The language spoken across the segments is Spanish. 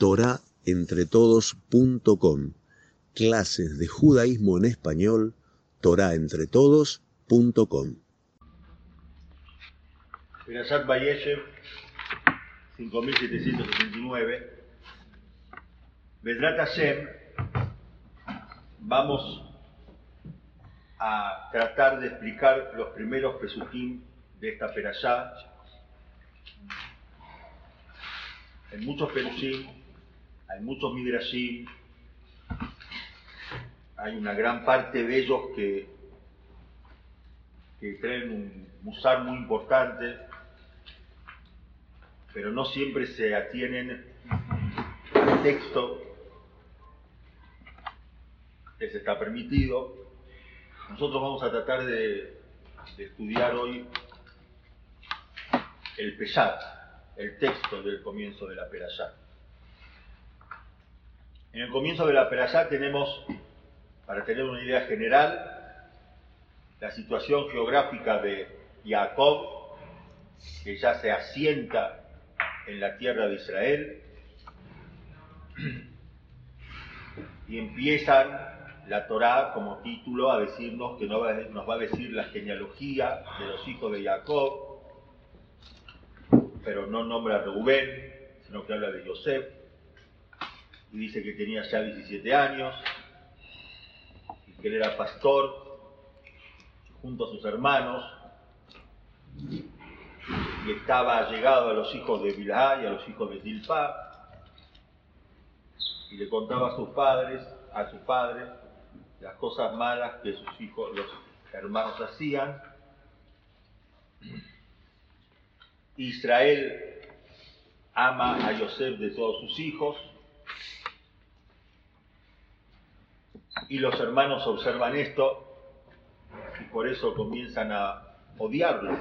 torahentretodos.com. Clases de judaísmo en español, torahentretodos.com. Perashat Bayeshev, 5769. Vedrat Hashem, vamos a tratar de explicar los primeros pesukim de esta perashá. En muchos pesukim hay muchos midrashim, hay una gran parte de ellos que, que traen un musar muy importante, pero no siempre se atienen al texto que se está permitido. Nosotros vamos a tratar de, de estudiar hoy el Peshat, el texto del comienzo de la Perashá. En el comienzo de la Perashá tenemos, para tener una idea general, la situación geográfica de Jacob, que ya se asienta en la tierra de Israel, y empiezan la Torá como título a decirnos que nos va a decir la genealogía de los hijos de Jacob, pero no nombra a Reubén, sino que habla de Yosef, y dice que tenía ya 17 años, y que él era pastor junto a sus hermanos, y estaba llegado a los hijos de Bilhá y a los hijos de Tilpá, y le contaba a sus padres, a sus padres, las cosas malas que sus hijos, los hermanos hacían. Israel ama a Yosef de todos sus hijos y los hermanos observan esto y por eso comienzan a odiarlo,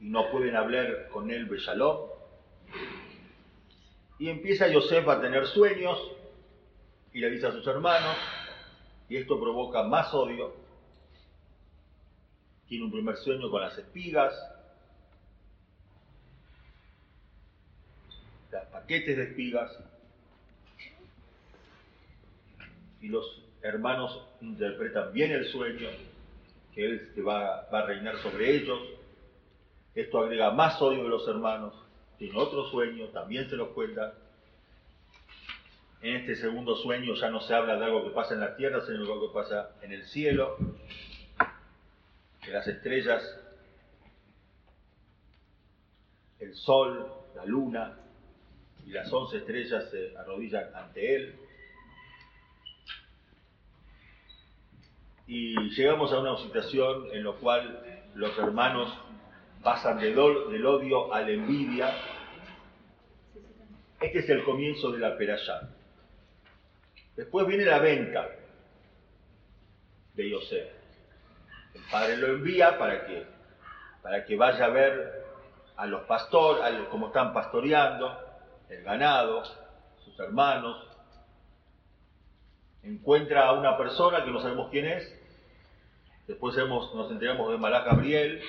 y no pueden hablar con él Beshalom. Y empieza Yosef a tener sueños y le dice a sus hermanos, y esto provoca más odio. Tiene un primer sueño con las espigas, los paquetes de espigas, y los hermanos interpretan bien el sueño, que él va, a reinar sobre ellos. Esto agrega más odio de los hermanos. Tiene otro sueño, también se los cuenta. En este segundo sueño ya no se habla de algo que pasa en la tierra, sino de algo que pasa en el cielo, que las estrellas, el sol, la luna y las once estrellas se arrodillan ante él. Y llegamos a una situación en la cual los hermanos pasan del, odio a la envidia. Este es el comienzo de la perashá. Después viene la venta de Yosef. El padre lo envía para que, para que vaya a ver a los pastores, cómo están pastoreando, el ganado, sus hermanos. Encuentra a una persona que no sabemos quién es. Después nos enteramos de Malá Gabriel.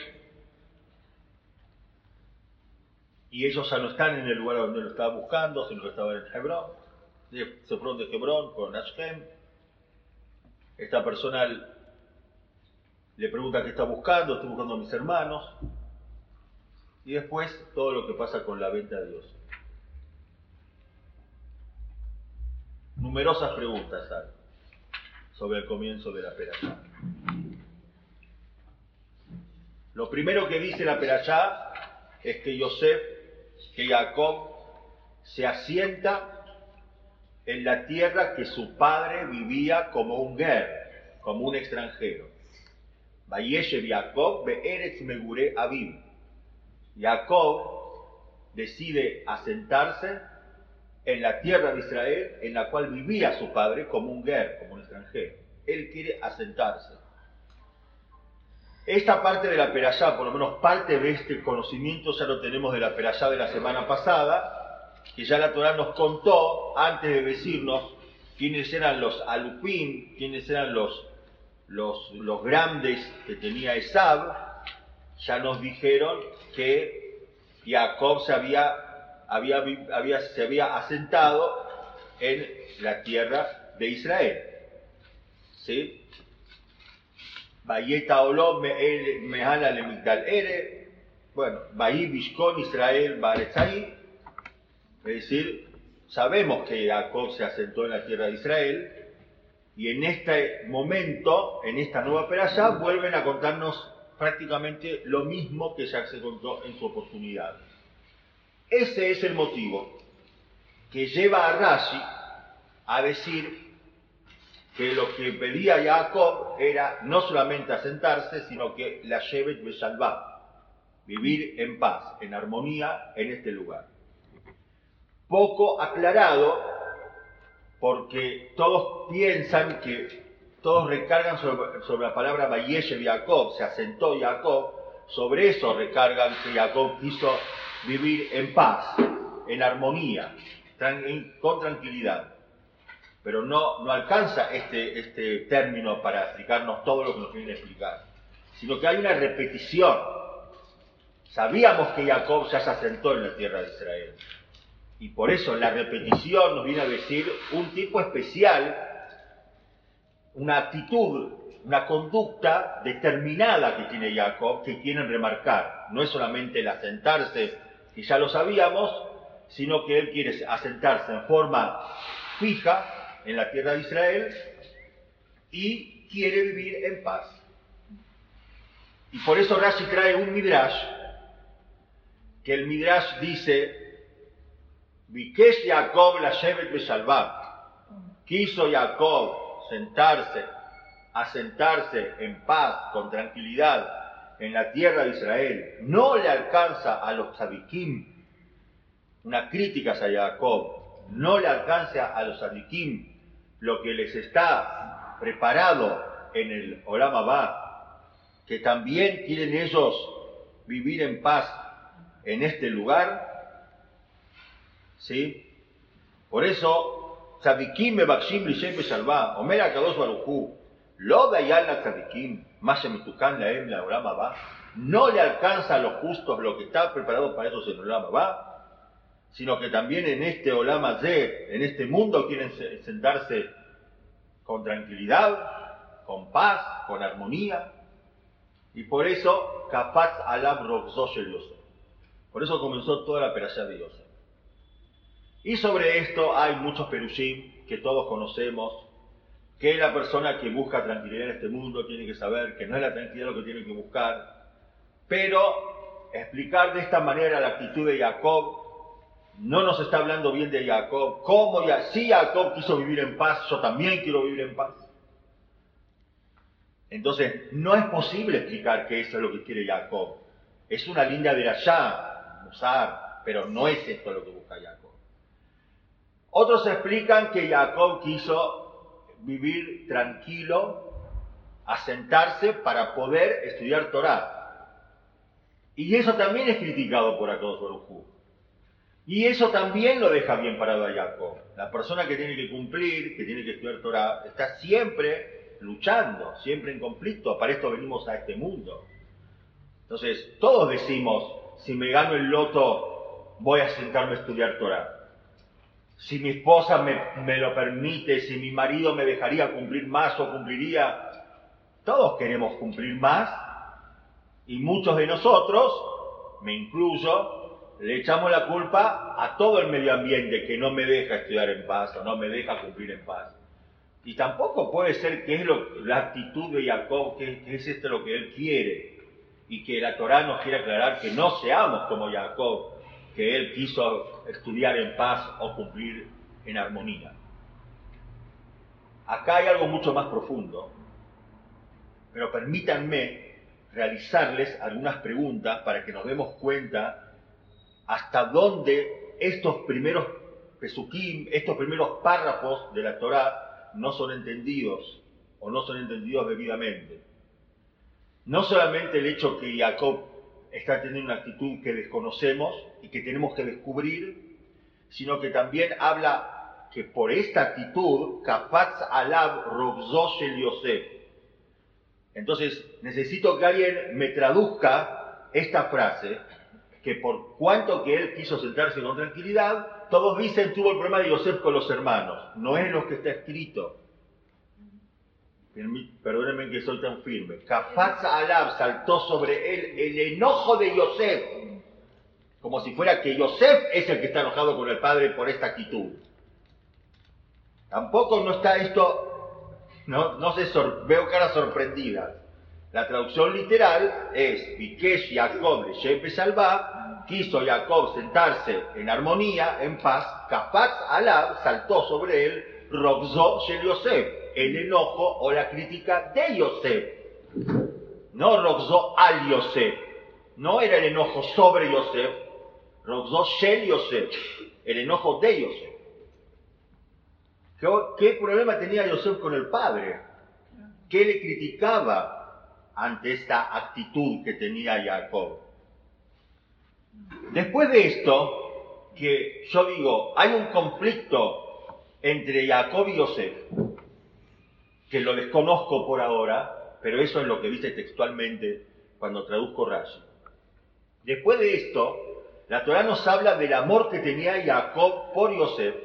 Y ellos ya no están en el lugar donde lo estaba buscando, sino que estaban en Hebrón se fueron de Hebrón con Ashkem. Esta persona le pregunta qué está buscando, estoy buscando a mis hermanos. Y después todo lo que pasa con la venta de Dios. Numerosas preguntas sobre el comienzo de la perashá. Lo primero que dice la perashá es que Yosef, que Jacob se asienta en la tierra que su padre vivía como un ger, como un extranjero. Jacob Megure Abim. Jacob decide asentarse en la tierra de Israel en la cual vivía su padre como un ger, como un extranjero. Él quiere asentarse. Esta parte de la perashá, por lo menos parte de este conocimiento ya lo tenemos de la perashá de la semana pasada, que ya la Torah nos contó antes de decirnos quiénes eran los alupín, quiénes eran los, los, los grandes que tenía Esab, ya nos dijeron que Jacob se había había, se había asentado en la tierra de Israel. ¿Sí? Bayeta Olom Lemigdal Ere, bueno, Baí Bishkon Israel Baretzai, es decir, sabemos que Jacob se asentó en la tierra de Israel, y en este momento, en esta nueva peralla, vuelven a contarnos prácticamente lo mismo que ya se contó en su oportunidad. Ese es el motivo que lleva a Rashi a decir que lo que pedía Jacob era no solamente asentarse, sino que la Shevet Beshalvá, vivir en paz, en armonía en este lugar. Poco aclarado, porque todos piensan que todos recargan sobre, la palabra Bayeshev Jacob, se asentó Jacob, sobre eso recargan que Jacob quiso vivir en paz, en armonía, con tranquilidad. Pero no, no alcanza este, este término para explicarnos todo lo que nos viene a explicar, sino que hay una repetición. Sabíamos que Jacob ya se asentó en la tierra de Israel. Y por eso la repetición nos viene a decir un tipo especial, una actitud, una conducta determinada que tiene Jacob, que quieren remarcar. No es solamente el asentarse, que ya lo sabíamos, sino que él quiere asentarse en forma fija en la tierra de Israel y quiere vivir en paz. Y por eso Rashi trae un midrash, que el midrash dice, Vikesh Jacob la Shevet Quiso Jacob sentarse, asentarse en paz, con tranquilidad, en la tierra de Israel. No le alcanza a los tzadikim, una crítica a Jacob, no le alcanza a los tzadikim lo que les está preparado en el Olam Abba, que también quieren ellos vivir en paz en este lugar, ¿Sí? Por eso, tzadikim mebakshim lishem beshalva, omer akadosh baruchu, lo dayan la tzadikim, más emitukan laem la orama va, no le alcanza a los justos lo que está preparado para esos en Olama va, sino que también en este Olama Z, en este mundo quieren sentarse con tranquilidad, con paz, con armonía, y por eso, kapaz alam Por eso comenzó toda la perashá de Yosef. Y sobre esto hay muchos perushim que todos conocemos, que la persona que busca tranquilidad en este mundo tiene que saber que no es la tranquilidad lo que tiene que buscar, pero explicar de esta manera la actitud de Jacob no nos está hablando bien de Jacob. ¿Cómo? Si Jacob quiso vivir en paz, yo también quiero vivir en paz. Entonces, no es posible explicar que eso es lo que quiere Jacob. Es una línea de allá, usar, pero no es esto lo que busca Jacob. Otros explican que Jacob quiso vivir tranquilo, asentarse para poder estudiar Torah. Y eso también es criticado por Akadosh Baruj Y eso también lo deja bien parado a Jacob. La persona que tiene que cumplir, que tiene que estudiar Torah, está siempre luchando, siempre en conflicto. Para esto venimos a este mundo. Entonces, todos decimos, si me gano el loto, voy a sentarme a estudiar Torah si mi esposa me, lo permite, si mi marido me dejaría cumplir más o cumpliría. Todos queremos cumplir más y muchos de nosotros, me incluyo, le echamos la culpa a todo el medio ambiente que no me deja estudiar en paz o no me deja cumplir en paz. Y tampoco puede ser que es lo, la actitud de Jacob, que, que es esto lo que él quiere. Y que la Torah nos quiere aclarar que no seamos como Jacob, que él quiso estudiar en paz o cumplir en armonía. Acá hay algo mucho más profundo, pero permítanme realizarles algunas preguntas para que nos demos cuenta hasta dónde estos primeros pesukim, estos primeros párrafos de la Torá no son entendidos o no son entendidos debidamente. No solamente el hecho que Jacob está teniendo una actitud que desconocemos y que tenemos que descubrir, sino que también habla que por esta actitud, Kapatz Alab el. Entonces, necesito que alguien me traduzca esta frase, que por cuanto que él quiso sentarse con tranquilidad, todos dicen tuvo el problema de Yosef con los hermanos. No es lo que está escrito. Perdónenme que soy tan firme. Kafaz Alab saltó sobre él el enojo de Yosef. Como si fuera que Yosef es el que está enojado con el padre por esta actitud. Tampoco no está esto, no, no sé, veo caras sorprendidas. La traducción literal es Vikesh Jacob le Salva, quiso Jacob sentarse en armonía, en paz, Kafaz Alab saltó sobre él, Robzó Yosef, el enojo o la crítica de Yosef. No Robzó al Yosef, no era el enojo sobre Yosef, Robzó Shel Yosef, el enojo de Yosef. ¿Qué, ¿Qué problema tenía Yosef con el padre? ¿Qué le criticaba? ante esta actitud que tenía Jacob. Después de esto, que yo digo, hay un conflicto entre Jacob y José, que lo desconozco por ahora, pero eso es lo que dice textualmente cuando traduzco Rashi. Después de esto, la Torah nos habla del amor que tenía Jacob por Yosef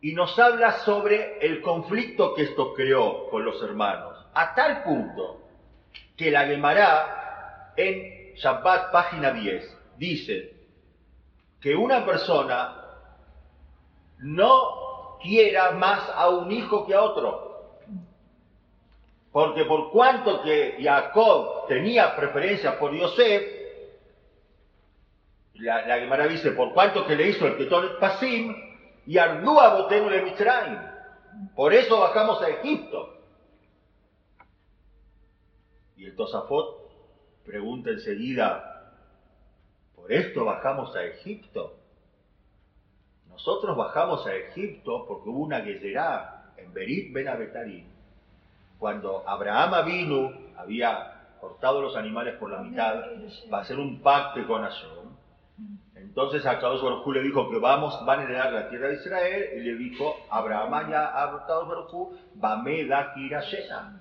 y nos habla sobre el conflicto que esto creó con los hermanos, a tal punto que la Gemara en Shabbat, página 10, dice que una persona no quiera más a un hijo que a otro. Porque por cuanto que Jacob tenía preferencia por Yosef, la, la Gemara dice, por cuanto que le hizo el Keton Pasim, y Ardúa Botenu le. Por eso bajamos a Egipto. Y el Tosafot pregunta enseguida, ¿por esto bajamos a Egipto? Nosotros bajamos a Egipto porque hubo una guerrera en Berit Ben. Cuando Abraham vino, había cortado los animales por la mitad va a hacer un pacto con Hashem. Entonces a Kadosh Baruj le dijo que vamos, van a heredar la tierra de Israel, y le dijo, Abraham ya a Kadosh Baruj Bame da Kirashena.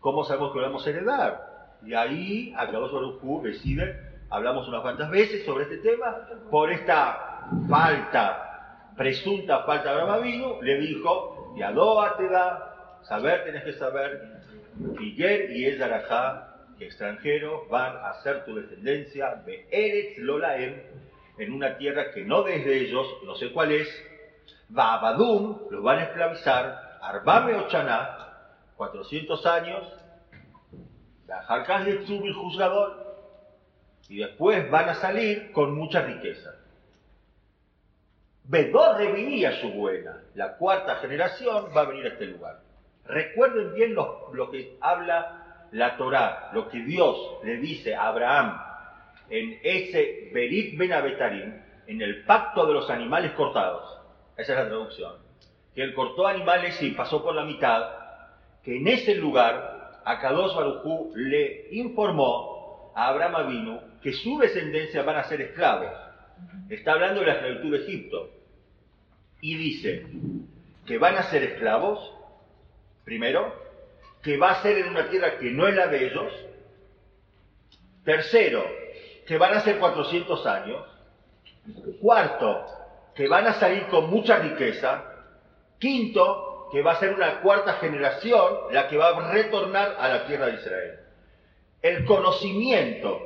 ¿Cómo sabemos que lo vamos a heredar? Y ahí, Akadosh Baruj decide, hablamos unas cuantas veces sobre este tema, por esta falta, presunta falta de Abraham le dijo, Yadoa te da, saber tenés que saber, Miguel y el Zarajá, que extranjeros van a ser tu descendencia, de Eretz Lolaem, en una tierra que no desde ellos, no sé cuál es, Babadum, los van a esclavizar, Arbame Ochaná, 400 años, de el juzgador, y después van a salir con mucha riqueza. Bedor revivía su buena, la cuarta generación va a venir a este lugar. Recuerden bien lo, que habla la Torá, lo que Dios le dice a Abraham en ese Berit Ben en el pacto de los animales cortados. Esa es la traducción. Que él cortó animales y pasó por la mitad, que en ese lugar Akadosh Barujú le informó a Abraham Avinu que su descendencia van a ser esclavos. Está hablando de la esclavitud de Egipto. Y dice que van a ser esclavos, primero, que va a ser en una tierra que no es la de ellos. Tercero, que van a ser 400 años. Cuarto, que van a salir con mucha riqueza. Quinto, que va a ser una cuarta generación la que va a retornar a la tierra de Israel. El conocimiento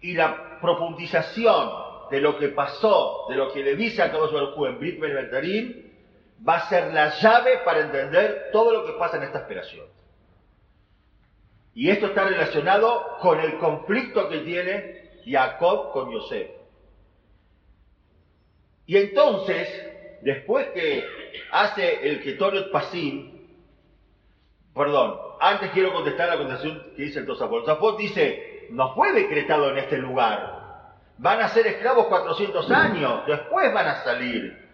y la profundización de lo que pasó, de lo que le dice a Kadosh Baruj en Brit va a ser la llave para entender todo lo que pasa en esta esperación. Y esto está relacionado con el conflicto que tiene Jacob con Yosef. Y entonces, después que hace el Ketoret Pasim, perdón, antes quiero contestar la contestación que dice el Tosafot. Tosafot dice, no fue decretado en este lugar. Van a ser esclavos 400 años, después van a salir.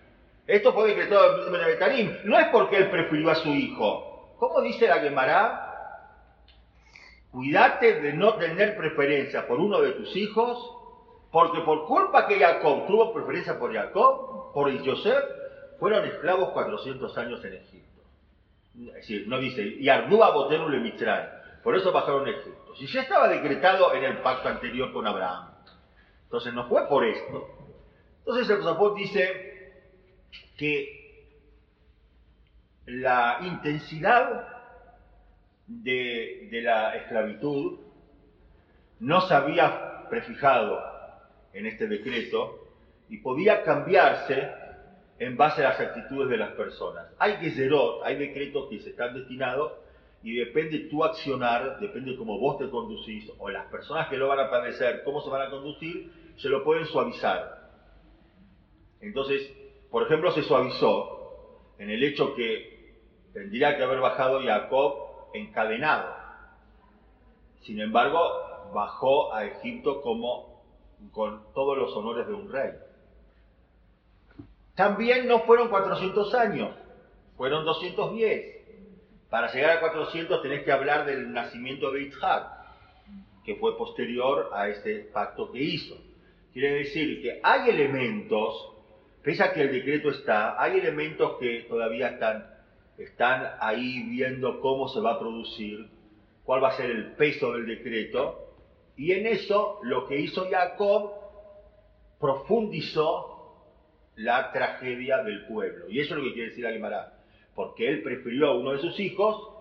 Esto fue decretado en Benavetarim. No es porque él prefirió a su hijo. ¿Cómo dice la Gemara? Cuídate de no tener preferencia por uno de tus hijos, porque por culpa que Jacob tuvo preferencia por Jacob, por Joseph, fueron esclavos 400 años en Egipto. Es decir, no dice, y Ardúa Botenu le Por eso bajaron a Egipto. Si ya estaba decretado en el pacto anterior con Abraham. Entonces no fue por esto. Entonces el Tosafot dice que la intensidad de, de la esclavitud no se había prefijado en este decreto y podía cambiarse en base a las actitudes de las personas. Hay gezerot, hay decretos que se están destinados y depende tu accionar, depende cómo vos te conducís o las personas que lo van a padecer, cómo se van a conducir, se lo pueden suavizar. Entonces, por ejemplo, se suavizó en el hecho que tendría que haber bajado Jacob encadenado. Sin embargo, bajó a Egipto como con todos los honores de un rey. También no fueron 400 años, fueron 210. Para llegar a 400 tenés que hablar del nacimiento de Itzhak, que fue posterior a este pacto que hizo. Quiere decir que hay elementos, pese a que el decreto está, hay elementos que todavía están, están ahí viendo cómo se va a producir, cuál va a ser el peso del decreto, y en eso lo que hizo Jacob profundizó la tragedia del pueblo. Y eso es lo que quiere decir Aguimará. Porque él prefirió a uno de sus hijos,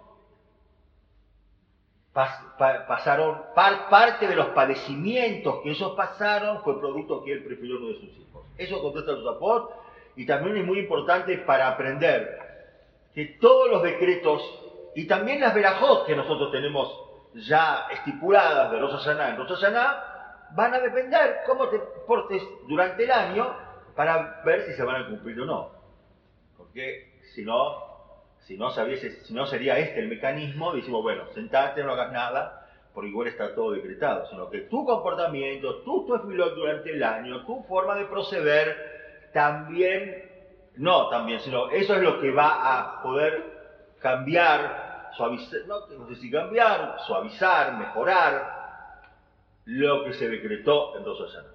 pasaron, parte de los padecimientos que ellos pasaron fue producto que él prefirió uno de sus hijos. Eso contesta el Zapot y también es muy importante para aprender que todos los decretos y también las verajot que nosotros tenemos ya estipuladas de Rosh Hashanah en Rosh Hashanah van a depender cómo te portes durante el año para ver si se van a cumplir o no. Porque si no, si no, sabiese, si no sería este el mecanismo, decimos, bueno, sentate, no hagas nada, porque igual está todo decretado, sino que tu comportamiento, tu estilo durante el año, tu forma de proceder, también, no también, sino eso es lo que va a poder cambiar, suavizar, no, no sé cambiar, suavizar, mejorar lo que se decretó en dos años.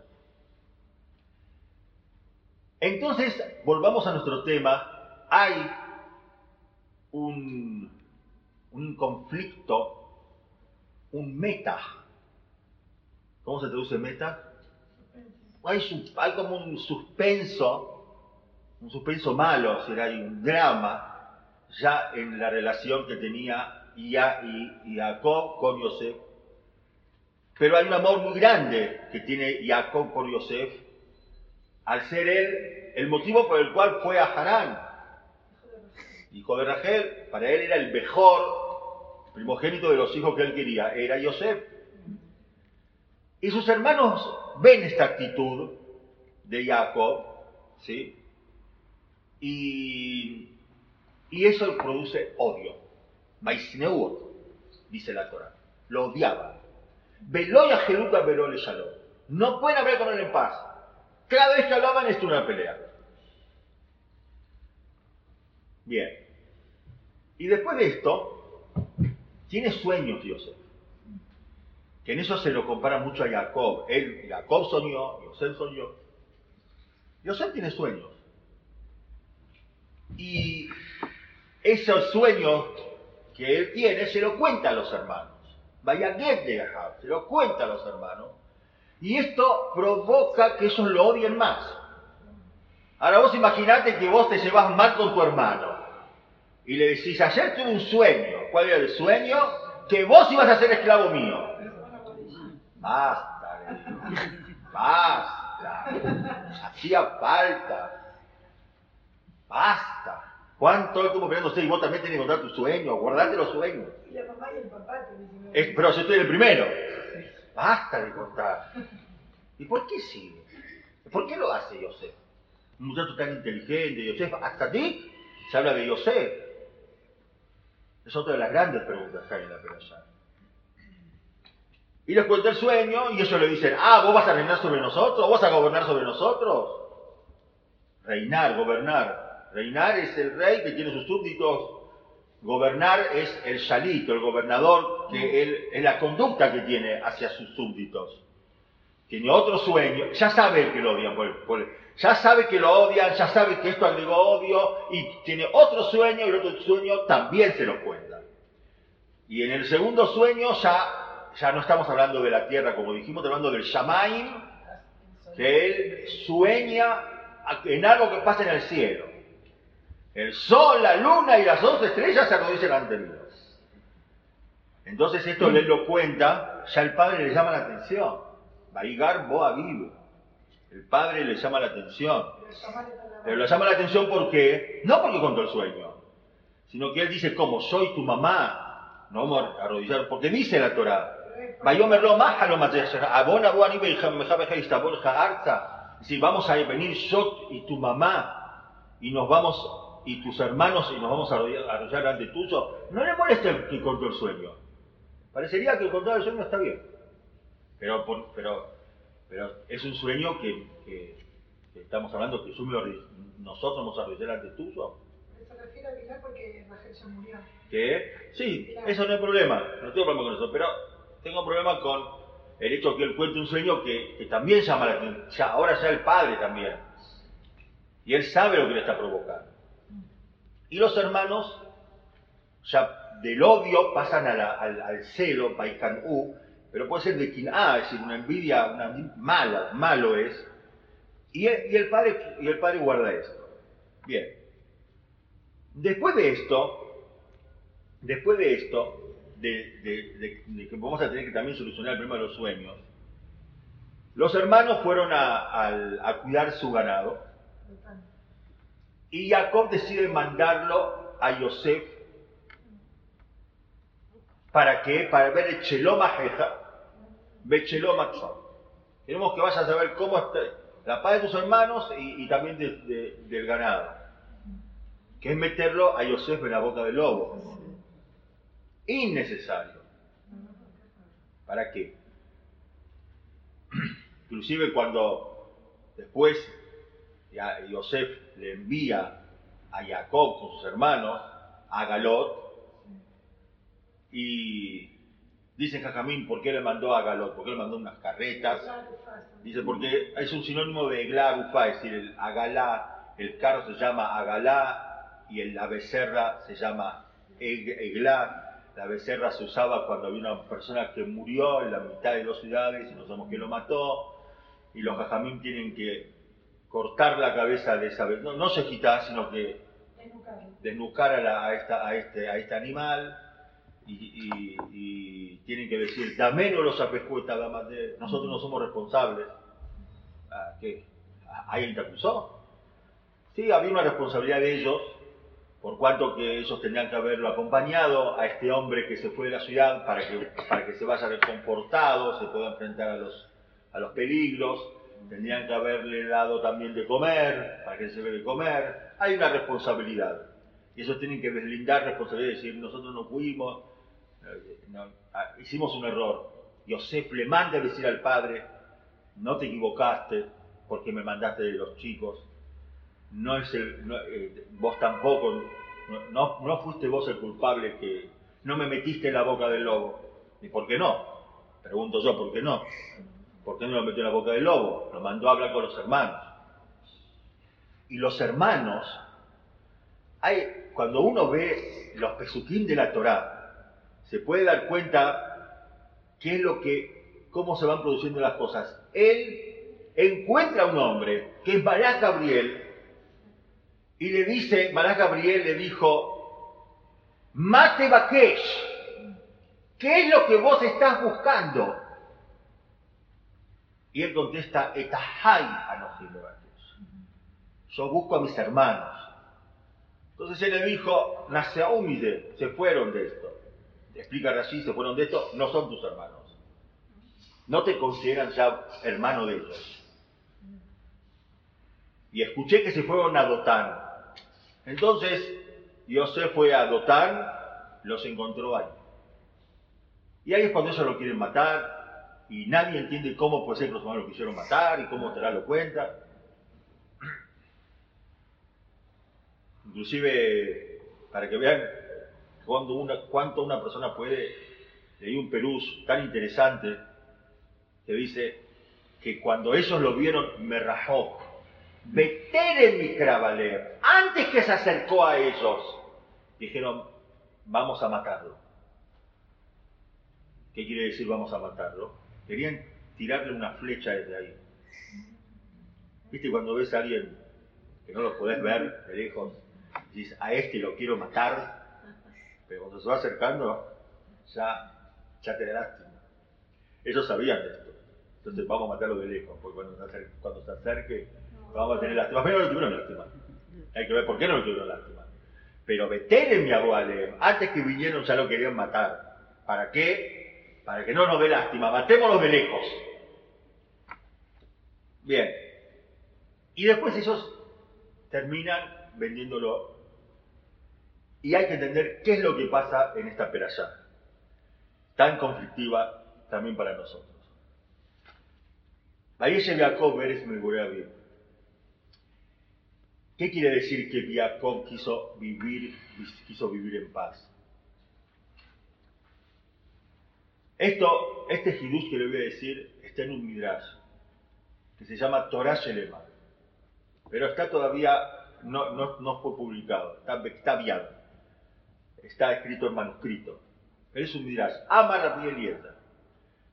Entonces, volvamos a nuestro tema. Hay un, conflicto, un meta. ¿Cómo se traduce meta? Hay, hay como un suspenso, un suspenso malo, será hay un drama ya en la relación que tenía Ia con Yosef. Pero hay un amor muy grande que tiene Jacob por Yosef al ser él el motivo por el cual fue a Harán. Hijo de Rachel, para él era el mejor primogénito de los hijos que él quería, era Yosef. Y sus hermanos ven esta actitud de Jacob, ¿sí? Y, eso produce odio. Maisneut, dice la Torah. Lo odiaban. Veloya Jeruta Velole Shalom. No pueden hablar con él en paz. Cada vez que hablaban esto una pelea. Bien. Y después de esto, tiene sueños Dios. Que en eso se lo compara mucho a Jacob. Él, Jacob soñó, Yosef soñó. Yosef tiene sueños. Y esos sueños que él tiene se lo cuenta a los hermanos. Vaya de se lo cuenta a los hermanos. Y esto provoca que ellos lo odien más. Ahora vos imaginate que vos te llevas mal con tu hermano y le decís, ayer tuve un sueño. ¿Cuál era el sueño? Que vos ibas a ser esclavo mío. Basta, basta. Hacía falta. Basta. ¿Cuánto estuvo esperando y vos también tenés que contar tu sueño? Guardate los sueños. Y la mamá y el papá te Pero yo estoy el primero. Basta de contar. ¿Y por qué sigue? ¿Por qué lo hace Yosef? Un muchacho tan inteligente, Yosef, hasta ti se habla de Yosef. Es otra de las grandes preguntas que hay en la perashá. Y les cuenta el sueño y ellos le dicen, ah, vos vas a reinar sobre nosotros, vos vas a gobernar sobre nosotros. Reinar, gobernar. Reinar es el rey que tiene sus súbditos Gobernar es el shalito, el gobernador, que él, es la conducta que tiene hacia sus súbditos. Tiene otro sueño, ya sabe que lo odian, ya sabe que lo odian, ya sabe que esto agregó odio, y tiene otro sueño, y el otro sueño también se lo cuenta. Y en el segundo sueño ya, ya no estamos hablando de la tierra, como dijimos, estamos hablando del Shamaim que él sueña en algo que pasa en el cielo. El sol, la luna y las once estrellas se arrodillan ante Dios. Entonces esto le lo cuenta, ya el padre le llama la atención. Vaigar Boa. El padre le llama la atención. Pero le llama la atención porque, no porque contó el sueño, sino que él dice, como soy tu mamá, no vamos a arrodillar, porque dice la Torah, si vamos a venir yo y tu mamá y nos vamos y tus hermanos y nos vamos a arrodillar ante tuyo, no le molesta que contó el sueño. Parecería que el contar el sueño está bien. Pero, pero, pero es un sueño que, estamos hablando que nosotros nos arrodillar ante tuyo. Se refiere a Pilar porque Rachel ya murió. ¿Qué? Sí, eso no hay problema, no tengo problema con eso, pero tengo problema con el hecho que él cuente un sueño que, también llama la atención, ahora ya el padre también. Y él sabe lo que le está provocando. Y los hermanos, ya del odio pasan al, al, celo, Paikan U, pero puede ser de quien ah, es decir, una envidia, una mala, malo es. Y y el, padre, y el padre guarda esto. Bien. Después de esto, después de esto, de, que vamos a tener que también solucionar el problema de los sueños, los hermanos fueron a, cuidar su ganado y Jacob decide mandarlo a Yosef para que para ver el Cheloma Jeja, Queremos que vayas a ver cómo está la paz de tus hermanos y, también del ganado, que es meterlo a Yosef en la boca del lobo innecesario. ¿Para qué? Inclusive cuando después Yosef le envía a Jacob con sus hermanos a Galot y dice Jajamín, ¿por qué le mandó a Galot? ¿Por qué le mandó unas carretas? Dice, porque es un sinónimo de Eglar es decir, el Agalá, el carro se llama Agalá y la becerra se llama Eglar la becerra se usaba cuando había una persona que murió en la mitad de dos ciudades y no sabemos quién lo mató. Y los jajamín tienen que cortar la cabeza de esa no, no se quitar, sino que desnucar a, esta, a, este, a este animal. Y, tienen que decir, dame no los apescueta, nosotros no somos responsables. Ah, ¿Qué? ¿Alguien te acusó? Sí, había una responsabilidad de ellos, por cuanto que ellos tenían que haberlo acompañado a este hombre que se fue de la ciudad para que, para que se vaya reconfortado, se pueda enfrentar a los, a los peligros, tendrían que haberle dado también de comer, para que se vea de comer, hay una responsabilidad. Y ellos tienen que deslindar responsabilidad y decir, nosotros no fuimos, eh, ah, hicimos un error. Yosef le manda a decir al padre, no te equivocaste porque me mandaste de los chicos, no es el, eh, vos tampoco, no, no, fuiste vos el culpable que no me metiste en la boca del lobo. ¿Y por qué no? Pregunto yo, ¿por qué no? ¿Por qué no lo metió en la boca del lobo? Lo mandó a hablar con los hermanos. Y los hermanos, hay, cuando uno ve los pesuquín de la Torá, se puede dar cuenta qué es lo que, cómo se van produciendo las cosas. Él encuentra a un hombre que es Barak Gabriel, y le dice, Mará Gabriel le dijo, Mate Bakesh, ¿qué es lo que vos estás buscando? Y él contesta, Etahai Anojim Yo busco a mis hermanos. Entonces él le dijo, Naseaumide, se fueron de esto. Explica así, se fueron de esto, no son tus hermanos. No te consideran ya hermano de ellos. Y escuché que se fueron a Dotán. Entonces, José fue a Dotán, los encontró ahí. Y ahí es cuando ellos lo quieren matar, y nadie entiende cómo puede ser que los humanos lo quisieron matar y cómo te lo cuenta. Inclusive, para que vean cuando una, cuánto una persona puede, leí un perú tan interesante que dice que cuando ellos lo vieron, me rajó, en mi Kravaler, antes que se acercó a ellos, dijeron, vamos a matarlo. ¿Qué quiere decir vamos a matarlo? Querían tirarle una flecha desde ahí. ¿Viste cuando ves a alguien que no lo podés ver de lejos? Dices, a este lo quiero matar, pero cuando se va acercando, ya, ya te da lástima. Ellos sabían de esto. Entonces vamos a matarlo de lejos, porque cuando se acerque, cuando se acerque vamos a tener lástima. Pero no lo tuvieron lástima. Hay que ver por qué no lo tuvieron lástima. Pero Betel mi abuelo, antes que vinieron ya lo querían matar. ¿Para qué? Para que no nos dé lástima. Matémoslo de lejos. Bien. Y después ellos terminan vendiéndolo. Y hay que entender qué es lo que pasa en esta peralla. Tan conflictiva también para nosotros. ¿Qué quiere decir que Jacob quiso vivir, quiso vivir en paz? Esto, este hidush que le voy a decir está en un midrash que se llama Torah Shelema, pero está todavía, no, no, fue publicado, está, está está escrito en manuscrito. Pero es un midrash. Ama Rabbi Eliezer.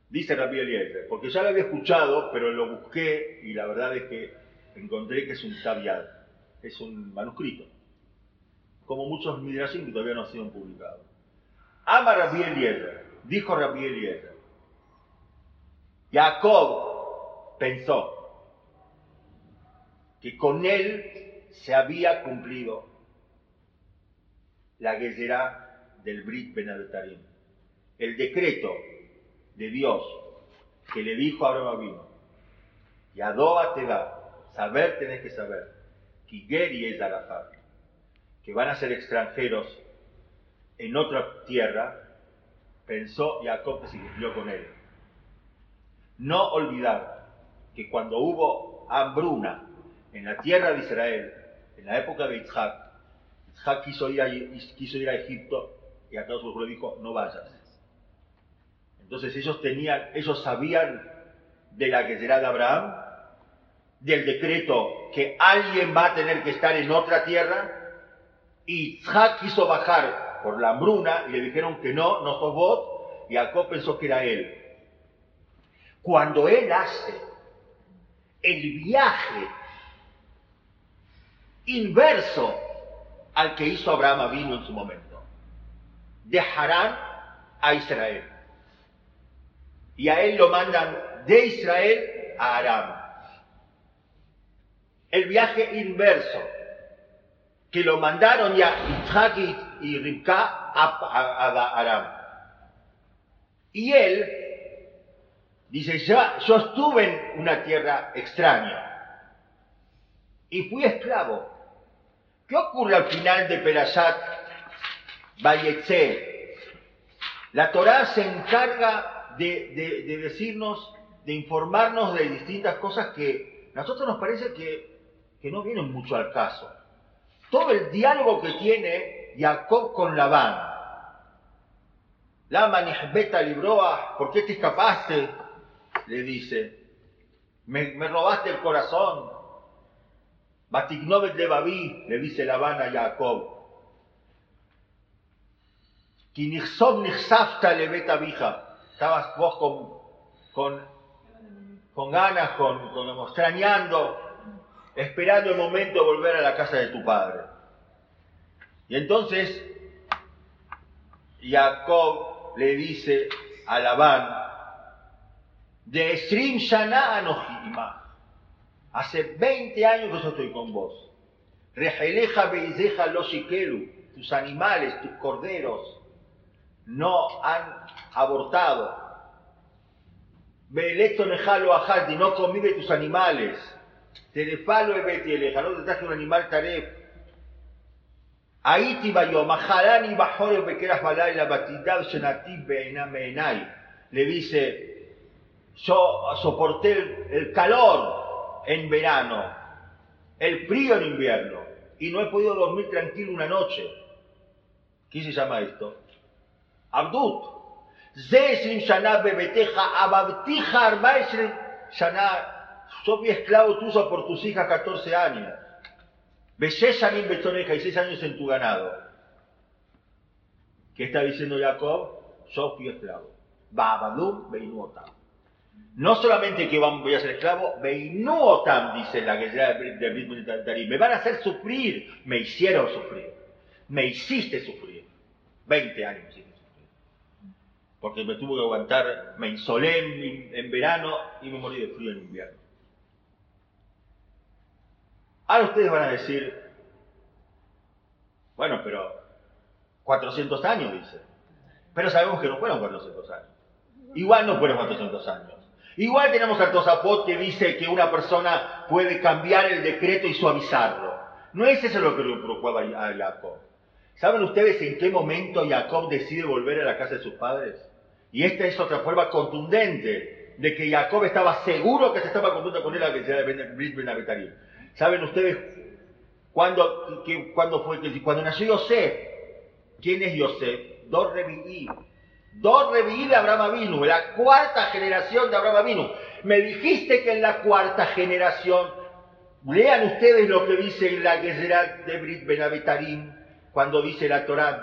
Dice Rabbi Eliezer, porque ya lo había escuchado, pero lo busqué y la verdad es que encontré que es un tabiad es un manuscrito, como muchos midrashim que todavía no han sido publicados. Ama Rabbi Eliezer, dijo Rabbi Eliezer, Jacob pensó que con él se había cumplido la guerrera del Brit Ben el decreto de Dios que le dijo a Abraham y a te va, saber tenés que saber, Kigeri es Arafat, que van a ser extranjeros en otra tierra, pensó Jacob que se cumplió con él. No olvidar que cuando hubo hambruna en la tierra de Israel, en la época de Isaac quiso quiso ir a Egipto y a todos le dijo, no vayas. Entonces ellos tenían, ellos sabían de la que será de Abraham, del decreto que alguien va a tener que estar en otra tierra, y Isaac quiso bajar por la hambruna y le dijeron que no, no sos vos, y Jacob pensó que era él. Cuando él hace el viaje inverso al que hizo Abraham vino en su momento, de Harán a Israel. Y a él lo mandan de Israel a Aram el viaje inverso, que lo mandaron ya Isaac y Ribka a, Aram. Y él dice, yo, yo estuve en una tierra extraña y fui esclavo. ¿Qué ocurre al final de Perashat Bayetze? La Torá se encarga de, de decirnos, de informarnos de distintas cosas que a nosotros nos parece que que no vienen mucho al caso. Todo el diálogo que tiene Jacob con Labán. Lama Nihbeta Libroa, ¿por qué te escapaste? Le dice. Me, robaste el corazón. Batignovet de Babí, le dice Labán a Jacob. Estabas vos con, con, con ganas, con, con extrañando esperando el momento de volver a la casa de tu padre. Y entonces Jacob le dice a Labán, de Esrim Shana hace 20 años que yo estoy con vos. Rejeleja beizeja loshikelu, tus animales, tus corderos, no han abortado. Beelecto nejalo y no de tus animales. Terefalo ebeti eleja, no te traje un animal taref. Ahí te iba yo, bajore bequeras balay la batidad shenativ meenay. Le dice, yo soporté el, calor en verano, el frío en invierno, y no he podido dormir tranquilo una noche. ¿Qué se llama esto? Abdut. Zesrim shana bebeteja ababtija yo fui esclavo tuyo por tus hijas 14 años. Beshesanim betoneja y 6 años en tu ganado. ¿Qué está diciendo Jacob? Yo fui esclavo. Babadum beinuota. No solamente que voy a ser esclavo, Beinuotam, dice la que de Brit me van a hacer sufrir, me hicieron sufrir, me hiciste sufrir. 20 años hiciste sufrir. Porque me tuve que aguantar, me insolé en, verano y me morí de frío en invierno. Ahora ustedes van a decir, bueno, pero 400 años, dice. Pero sabemos que no fueron 400 años. Igual no fueron 400 años. Igual tenemos al Tosapot que dice que una persona puede cambiar el decreto y suavizarlo. No es eso lo que le preocupaba a Jacob. ¿Saben ustedes en qué momento Jacob decide volver a la casa de sus padres? Y esta es otra prueba contundente de que Jacob estaba seguro que se estaba cumpliendo con él a la que se de ¿Saben ustedes cuándo, fue que cuando nació Yosef? ¿Quién es Yosef? Dos. Dos Revií de Abraham Avinu, la cuarta generación de Abraham Avinu. Me dijiste que en la cuarta generación, lean ustedes lo que dice la Gezerá de Brit Benavitarim, cuando dice la Torah,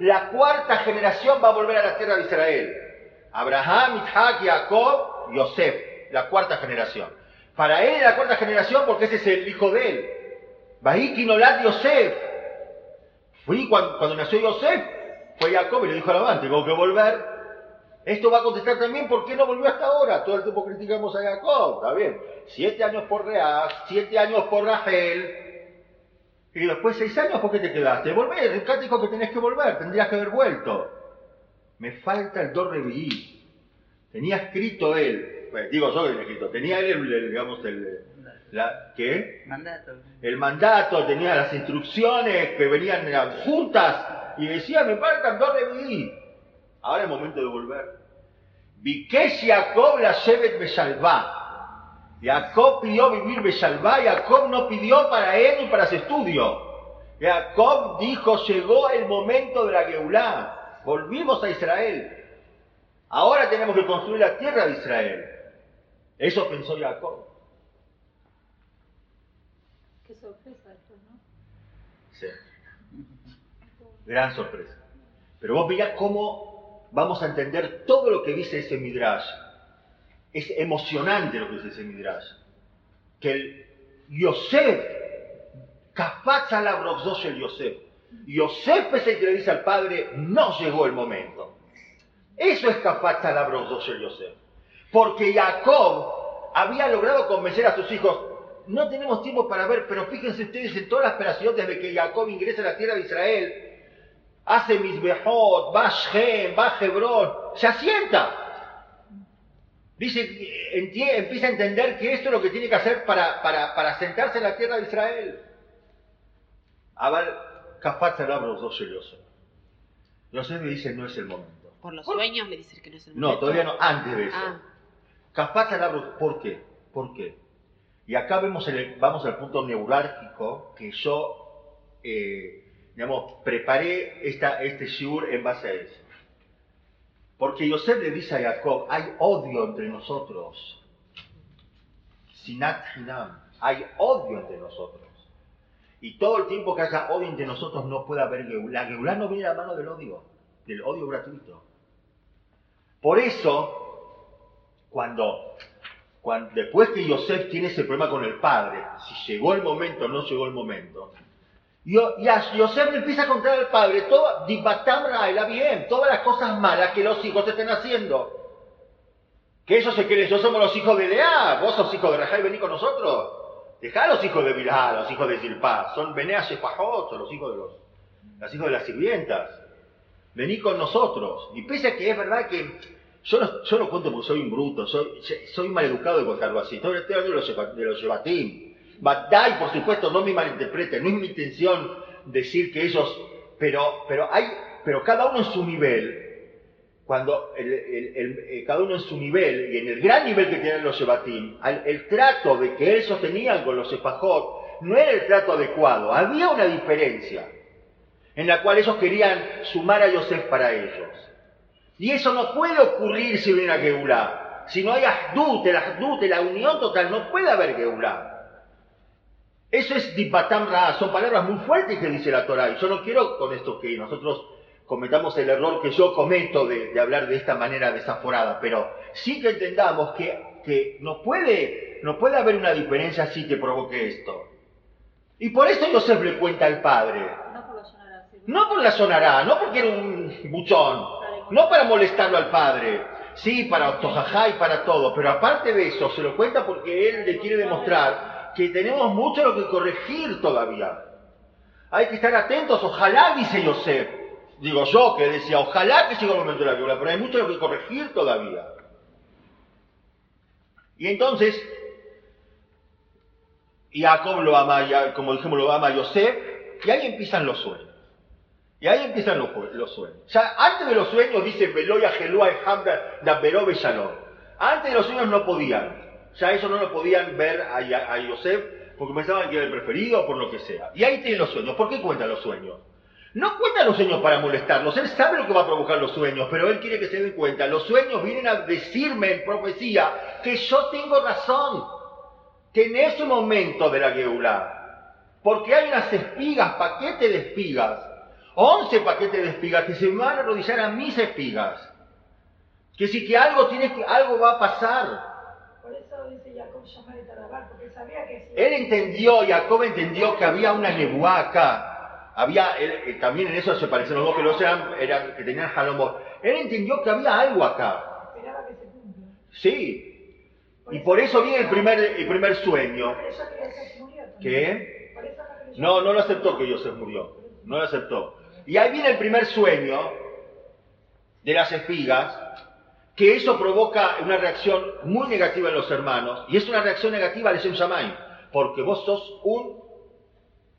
la cuarta generación va a volver a la tierra de Israel. Abraham, Isaac, Jacob, Yosef, la cuarta generación. Para él la cuarta generación porque ese es el hijo de él. Bahiki Nolad Yosef. Fui cuando, cuando nació Yosef, fue Jacob y le dijo a Labán, tengo que volver. Esto va a contestar también por qué no volvió hasta ahora. Todo el tiempo criticamos a Jacob, está bien. Siete años por Reaz, siete años por Rachel. Y después seis años, ¿por qué te quedaste? Volver, el dijo que tenés que volver, tendrías que haber vuelto. Me falta el dos Tenía escrito él, pues, digo yo que tenía escrito, tenía él, el, digamos, el, la, ¿qué? Mandato. El mandato, tenía las instrucciones que venían juntas y decía, me faltan dos de Ahora es momento de volver. Vikesh Jacob la Shevet Beshalvá. Jacob pidió vivir Beshalvá, Jacob no pidió para él ni para su estudio. Jacob dijo, llegó el momento de la Geulá, volvimos a Israel. Ahora tenemos que construir la tierra de Israel. Eso pensó Jacob. Qué esto, ¿no? Sí. Gran sorpresa. Pero vos veías cómo vamos a entender todo lo que dice ese Midrash. Es emocionante lo que dice ese Midrash. Que el Yosef, Kafaz la el Yosef. Yosef es el que le dice al padre, no llegó el momento. Eso es Kafaz la el Yosef. Porque Jacob había logrado convencer a sus hijos, no tenemos tiempo para ver, pero fíjense ustedes en todas las operaciones desde que Jacob ingresa a la tierra de Israel, hace Misbehot, va Shem, va Hebrón, se asienta. Dice, empieza a entender que esto es lo que tiene que hacer para, para, para sentarse en la tierra de Israel. Abal Kafat los dos Yosef me dice, no es el momento. Por los sueños me dice que no es el momento. No, todavía no, antes de eso. Ah. ¿por qué? ¿Por qué? Y acá vemos el, vamos al punto neurálgico que yo eh, digamos, preparé esta, este shiur en base a eso. Porque Yosef le dice a Jacob, hay odio entre nosotros. Sinat Hinam, hay odio entre nosotros. Y todo el tiempo que haya odio entre nosotros no puede haber Geulá. Geulá no viene a la mano del odio, del odio gratuito. Por eso, cuando, cuando después que Yosef tiene ese problema con el padre, si llegó el momento o no llegó el momento, y Yosef le empieza a contar al padre todo, bien, todas las cosas malas que los hijos estén haciendo. Que ellos se creen, yo somos los hijos de Lea, vos sos hijos de Rajá y con nosotros. Dejá los hijos de Bilá, los hijos de Zilpá, son Benea Shepajot, son los hijos de los, los hijos de las sirvientas. Vení con nosotros. Y pese a que es verdad que yo no, yo no cuento porque soy un bruto, soy, soy mal educado de contarlo así. Estoy hablando de los, de los Badai, por supuesto, no me malinterpreten, no es mi intención decir que ellos, pero, pero hay, pero cada uno en su nivel, cuando el, eh, cada uno en su nivel y en el gran nivel que tienen los Shebatim, el, trato de que ellos tenían con los Espajot no era el trato adecuado, había una diferencia en la cual ellos querían sumar a Yosef para ellos. Y eso no puede ocurrir si viene a Geulá. Si no hay Ahdut, el Ahdut, la unión total, no puede haber Geulá. Eso es Dibatam Ra, son palabras muy fuertes que dice la Torah. Y yo no quiero con esto que nosotros cometamos el error que yo cometo de, de hablar de esta manera desaforada, pero sí que entendamos que, que no, puede, no puede haber una diferencia así que provoque esto. Y por eso Joseph le cuenta al padre. No por la sonará. No porque era un buchón, no para molestarlo al padre, sí, para Octojajá y para todo, pero aparte de eso, se lo cuenta porque él le quiere demostrar que tenemos mucho lo que corregir todavía. Hay que estar atentos, ojalá, dice Joseph. Digo yo que decía, ojalá que llegue el momento de la Biblia, pero hay mucho lo que corregir todavía. Y entonces, Jacob lo ama, como dijimos, lo ama Yosef, y ahí empiezan los sueños. Y ahí empiezan los, los sueños. Ya antes de los sueños dice Beloya Gelua Hamda. Antes de los sueños no podían. Ya eso no lo podían ver a, a porque pensaban que era el preferido o por lo que sea. Y ahí tienen los sueños. ¿Por qué cuentan los sueños? No cuenta los sueños para molestarlos. Él sabe lo que va a provocar los sueños, pero él quiere que se den cuenta. Los sueños vienen a decirme en profecía que yo tengo razón. Que en ese momento de la Geulah, porque hay unas espigas, paquetes de espigas, 11 paquetes de espigas que se van a arrodillar a mis espigas. Que si que algo tiene algo va a pasar. Por eso dice Jacob llamar de Tadabar, porque sabía que si Él entendió, Jacob entendió que había una nebuá acá. Había, eh, también en eso se parecen los dos, que los eran, eran que tenían jalomot. Él entendió que había algo acá. Sí. Y por eso viene el primer, el primer sueño. ¿Qué? No, no lo aceptó que Joseph murió. No lo aceptó. Y ahí viene el primer sueño de las espigas, que eso provoca una reacción muy negativa en los hermanos, y es una reacción negativa al Shem Shammai, porque vos sos un,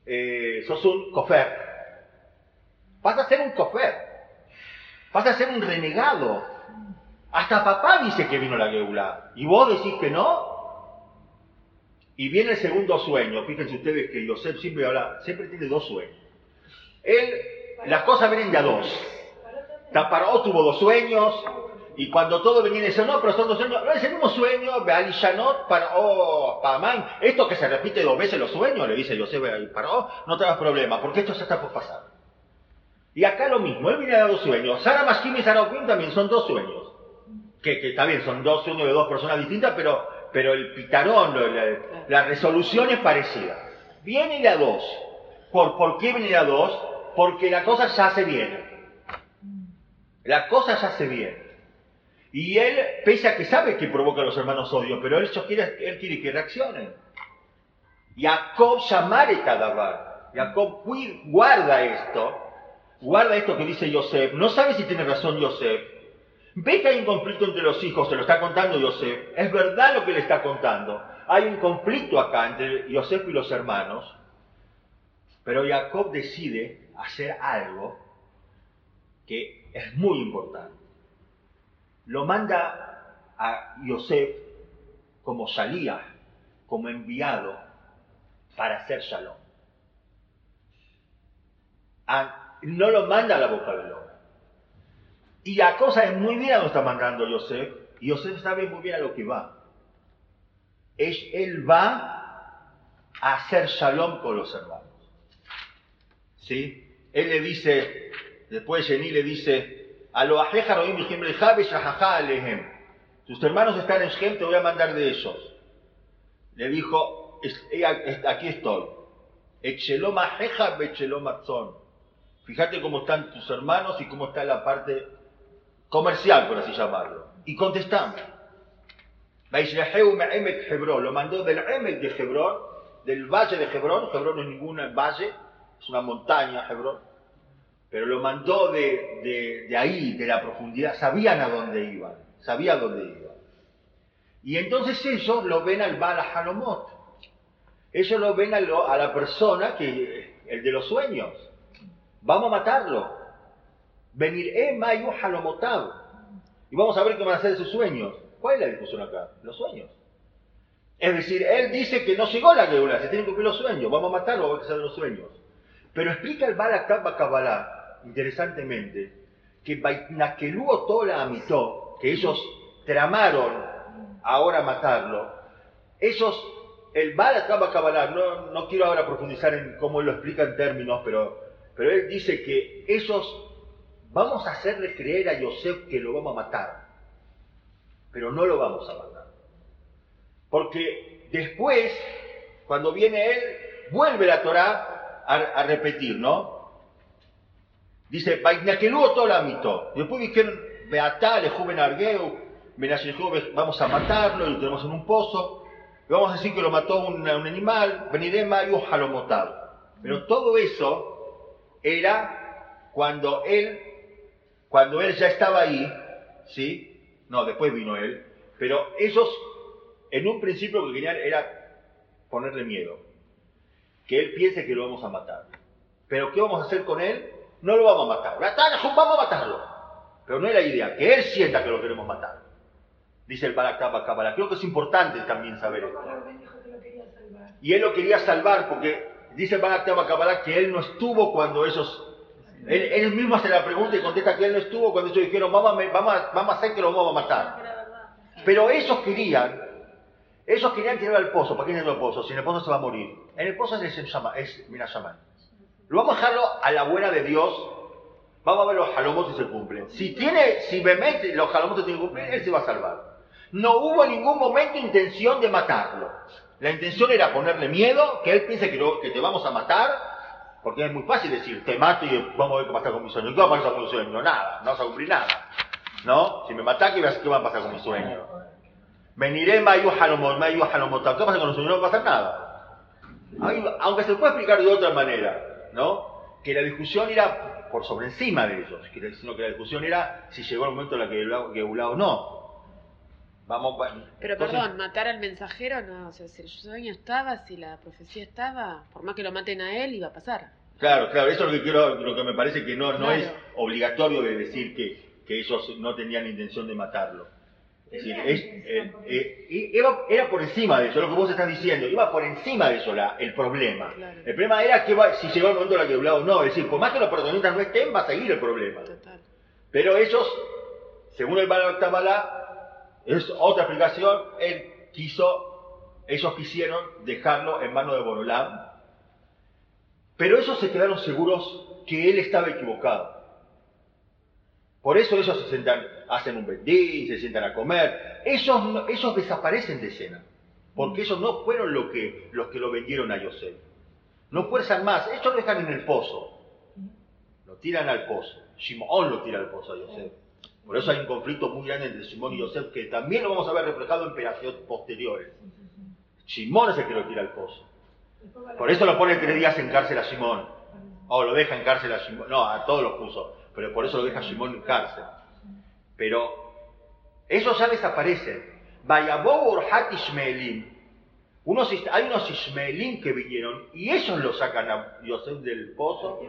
eh, sos un cofer. Vas a ser un cofer. Vas a ser un renegado. Hasta papá dice que vino la Geula. ¿Y vos decís que no? Y viene el segundo sueño. Fíjense ustedes que Yosef siempre habla, siempre tiene dos sueños. Él, las cosas vienen de a dos. Taparó tuvo dos sueños, y cuando todo venía decía, no, pero son dos sueños, no es el mismo sueño, Bealishanot, Paró, Pamán, esto que se repite dos veces los sueños, le dice Yosef a Paró, no te hagas problema, porque esto ya está por pasar. Y acá lo mismo, él viene a dos sueños. Sara Mashkim y Sara Oquim también son dos sueños. Que, que está bien, son dos sueños de dos personas distintas, pero, pero el pitarón, la, la resolución es parecida. Viene de a dos. ¿Por, ¿Por qué viene de a dos? Porque la cosa ya se viene. La cosa ya se viene. Y él, pese a que sabe que provoca a los hermanos odio, pero él, quiere, él quiere que reaccionen. Jacob llamare Tadabar. Jacob guarda esto. Guarda esto que dice Yosef. No sabe si tiene razón Yosef. Ve que hay un conflicto entre los hijos, se lo está contando Yosef. Es verdad lo que le está contando. Hay un conflicto acá entre Yosef y los hermanos. Pero Jacob decide hacer algo que es muy importante. Lo manda a Yosef como salía, como enviado para hacer shalom. A- no lo manda a la boca del lobo. Y la cosa es muy bien lo está mandando Yosef, y Yosef sabe muy bien a lo que va. Es, él va a hacer shalom con los hermanos. ¿Sí? Él le dice, después Jenny le dice, Tus hermanos están en Shem, te voy a mandar de ellos. Le dijo, "Es- ella- es- aquí estoy. Fíjate cómo están tus hermanos y cómo está la parte comercial, por así llamarlo. Y Hebrón, lo mandó del Emek de Hebrón, del valle de Hebrón, Hebrón no es ningún valle, es una montaña Hebrón, pero lo mandó de, de- de ahí, de la profundidad, sabían a dónde iban, sabía dónde iban. Y entonces ellos lo ven al Bala Halomot, ellos lo ven a, la persona que, el de los sueños, vamos a matarlo, venir e mayu halomotav, y vamos a ver qué van a hacer de sus sueños. ¿Cuál es la discusión acá? Los sueños. Es decir, él dice que no llegó la Geula, se tienen que cumplir los sueños, vamos a matarlo, vamos a hacer los sueños. Pero explica el Balakab Kabbalah, interesantemente, que Baitnakelú Tola Amitó, que ellos tramaron ahora matarlo, ellos, el Balakab Kabbalah, no, no quiero ahora profundizar en cómo lo explica en términos, pero, pero él dice que ellos vamos a hacerle creer a Yosef que lo vamos a matar, pero no lo vamos a matar. Porque después, cuando viene él, vuelve la Torá a, a repetir, ¿no? Dice, Vainakelú todo mito. Después dijeron, Beatá, le joven Argueu, vamos a matarlo, lo tenemos en un pozo. Y vamos a decir que lo mató un, un animal, Benidema y Jalomotado. Pero todo eso era cuando él, cuando él ya estaba ahí, ¿sí? No, después vino él. Pero ellos, en un principio lo que querían era ponerle miedo. Que él piense que lo vamos a matar. Pero ¿qué vamos a hacer con él? No lo vamos a matar. Vamos a matarlo. Pero no es la idea, que él sienta que lo queremos matar. Dice el Barakaba Kabbalah. Creo que es importante también saber esto. Y él lo quería salvar porque dice el Barakaba Kabbalah que él no estuvo cuando esos... Él, él, mismo hace la pregunta y contesta que él no estuvo cuando ellos dijeron, vamos a, vamos, vamos a hacer que lo vamos a matar. Pero ellos querían, ellos querían tirar al pozo. ¿Para qué tirar al pozo? Si en el pozo se va a morir. En el pozo es, es Minayaman. Lo vamos a dejarlo a la buena de Dios. Vamos a ver los jalomos si se cumplen. Si tiene, si Bemet los jalomos se tienen que cumplir, él se va a salvar. No hubo en ningún momento intención de matarlo. La intención era ponerle miedo, que él piense que, te vamos a matar, porque es muy fácil decir, te mato y vamos a ver qué pasa con mi sueño. ¿Qué va a pasar con mi sueño? Nada, no vas a cumplir nada. ¿No? Si me matás, ¿qué va a pasar con mi sueño? Veniré mayo halomotá. ¿Qué pasa con los sueños? No va a pasar nada. Aunque se puede explicar de otra manera. ¿No? Que la discusión era por sobre encima de ellos, sino que la discusión era si llegó el momento en el que Geulá o no. Vamos, Pero perdón, matar al mensajero, no, o sea, si el sueño estaba, si la profecía estaba, por más que lo maten a él, iba a pasar. Claro, claro, eso es lo que quiero, lo que me parece que no, no es obligatorio de decir que, que ellos no tenían intención de matarlo. Es decir, es, eh, eh, era por encima de eso, lo que vos estás diciendo, iba por encima de eso la, el problema. El problema era que si llegó el momento de la que o no, es decir, por más que los protagonistas no estén, va a seguir el problema. Pero ellos, según el Balá es otra explicación, él quiso, ellos quisieron dejarlo en manos de Borolam, pero ellos se quedaron seguros que él estaba equivocado. Por eso ellos se sentan, hacen un bendín, se sientan a comer. Ellos, ellos desaparecen de escena. Porque ellos no fueron lo que, los que lo vendieron a Yosef. No fuerzan más. Ellos lo dejan en el pozo. Lo tiran al pozo. Shimon lo tira al pozo a Yosef. Por eso hay un conflicto muy grande entre Shimon y Yosef que también lo vamos a ver reflejado en operaciones posteriores. Shimon es el que lo tira al pozo. Por eso lo pone tres días en cárcel a Shimon. O lo deja en cárcel a Shimon. No, a todos los puso pero por eso lo deja Simón en cárcel. Pero ellos ya desaparecen. Unos, hay unos Ismaelim que vinieron y ellos lo sacan a Yosef del pozo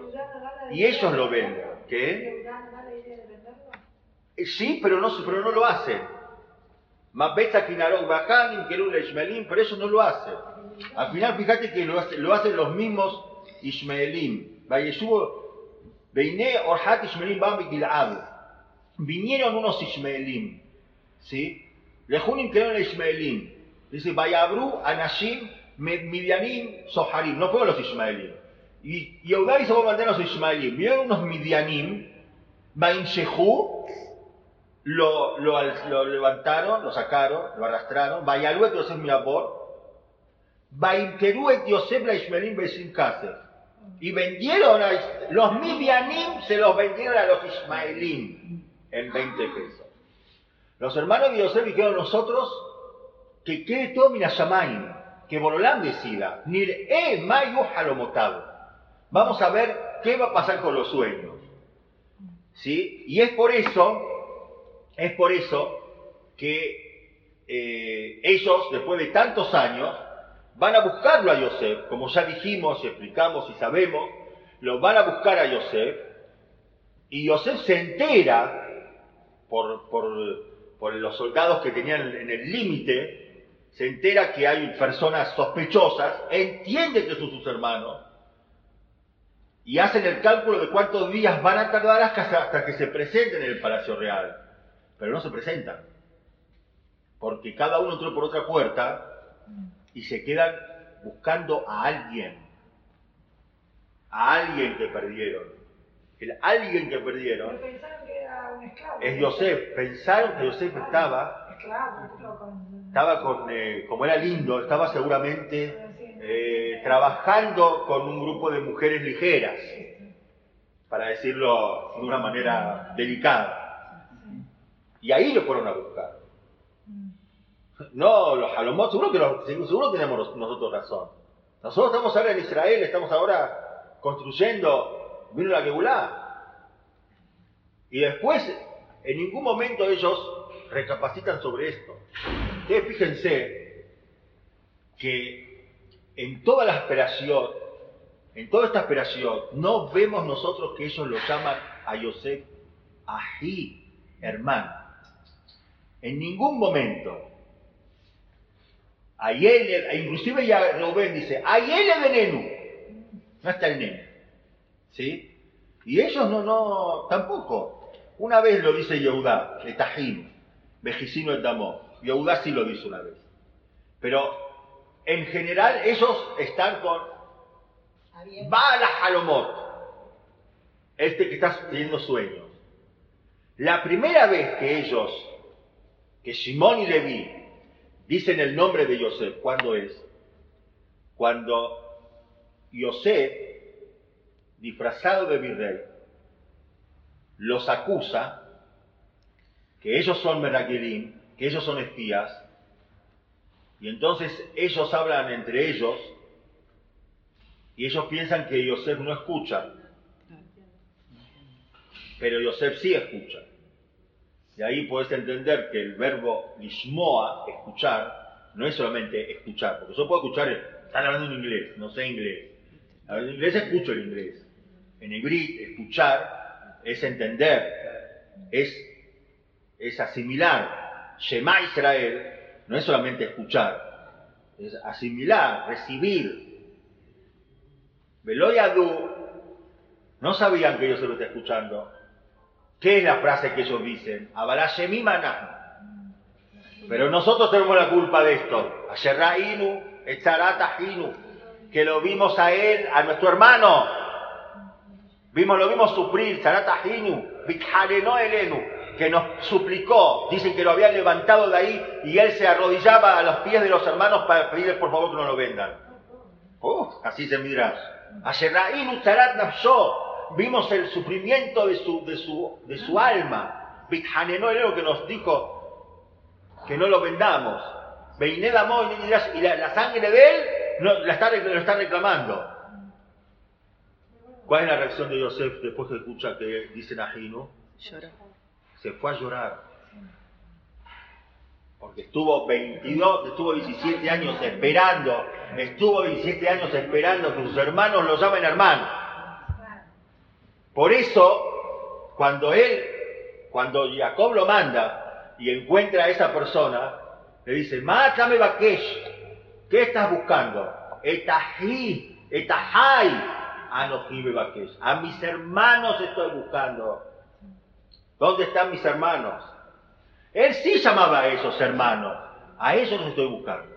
y ellos lo venden. ¿Qué? Sí, pero no, pero no lo hacen. Mabeta Kinarok Bajanim, Kerula Ismaelim, pero eso no lo hacen. Al final, fíjate que lo, hacen, lo hacen los mismos Ismaelim. Veiné Orhat Ishmaelim Bambi Gilad. Vinieron unos Ishmaelim. ¿Sí? Lejunim crearon Ishmaelim. Dice, Vayabru, Anashim, Midianim, Soharim. No fueron los Ishmaelim. Y Yehuda y se a los Ishmaelim. Vieron unos Midianim, Shehu, lo, lo, lo, levantaron, lo sacaron, lo arrastraron. Vayaluet Yosef Mirabor. Vaimkeruet Yosef la Ishmaelim Besim Kaser. Y vendieron a los Midianim, se los vendieron a los Ismaelim en 20 pesos. Los hermanos de Yosef dijeron nosotros que quede todo Minashamain, que Borolán decida. Nir e mayu halomotado. Vamos a ver qué va a pasar con los sueños. ¿Sí? Y es por eso, es por eso que eh, ellos, después de tantos años, van a buscarlo a Yosef, como ya dijimos y explicamos y sabemos, lo van a buscar a Yosef, y Yosef se entera por, los soldados que tenían en el límite, se entera que hay personas sospechosas, entiende que son sus hermanos, y hacen el cálculo de cuántos días van a tardar hasta que se presenten en el Palacio Real. Pero no se presentan, porque cada uno entró por otra puerta y se quedan buscando a alguien, a alguien que perdieron. el alguien que perdieron, pensaron que era un esclavo. es Yosef. Pensaron que Yosef estaba, estaba con, eh, como era lindo, estaba seguramente eh, trabajando con un grupo de mujeres ligeras, para decirlo de una manera delicada. Y ahí lo fueron a buscar. No, los Jalomot, seguro que los- seguro tenemos nosotros razón. Nosotros estamos ahora en Israel, estamos ahora construyendo, vino la Geulá. Y después, en ningún momento ellos recapacitan sobre esto. Ustedes fíjense que en toda la esperación, en toda esta esperación, no vemos nosotros que ellos lo llaman a Yosef ají, hermano. En ningún momento. Ayel, inclusive ya Rubén dice, Ayel de Nenu. No está el nene. ¿Sí? Y ellos no, no, tampoco. Una vez lo dice Yehudá, de Tajín, Vejicino el Damó. Yehudá sí lo dice una vez. Pero en general ellos están con Bala Halomot, este que está teniendo sueños. La primera vez que ellos, que Simón y Leví, dicen el nombre de Yosef, ¿cuándo es? Cuando Yosef, disfrazado de virrey, los acusa que ellos son meraquilim, que ellos son espías, y entonces ellos hablan entre ellos y ellos piensan que Yosef no escucha, pero Yosef sí escucha. Y ahí puedes entender que el verbo lishmoa, escuchar, no es solamente escuchar, porque yo puedo escuchar, están hablando en inglés, no sé inglés. En inglés escucho el inglés. En hebreo, escuchar es entender, es, es asimilar. Shema Israel no es solamente escuchar, es asimilar, recibir. Veloyadu no sabían que Dios se lo está escuchando. ¿Qué es la frase que ellos dicen? Pero nosotros tenemos la culpa de esto. Ayerrainu, Etzaratahinu, que lo vimos a él, a nuestro hermano. Vimos, lo vimos sufrir, Zaratahinu, Bithaleno Elenu, que nos suplicó. Dicen que lo habían levantado de ahí y él se arrodillaba a los pies de los hermanos para pedirles por favor que no lo vendan. Uh, así se mira. Ayerrainu Nafsho. Vimos el sufrimiento de su, de su, de su alma. Bithaneno Elenu que nos dijo que no lo vendamos. Y la, la sangre de él no, la está, lo está reclamando. ¿Cuál es la reacción de Yosef después que escucha que dicen a Gino? Lloró. Se fue a llorar. Porque estuvo 22, estuvo 17 años esperando, estuvo 17 años esperando que sus hermanos lo llamen hermano. Por eso, cuando él, cuando Jacob lo manda y encuentra a esa persona, le dice, mátame Bakesh, ¿qué estás buscando? Etají, etajai, Anojibe Bakesh. A mis hermanos estoy buscando. ¿Dónde están mis hermanos? Él sí llamaba a esos hermanos. A ellos los estoy buscando.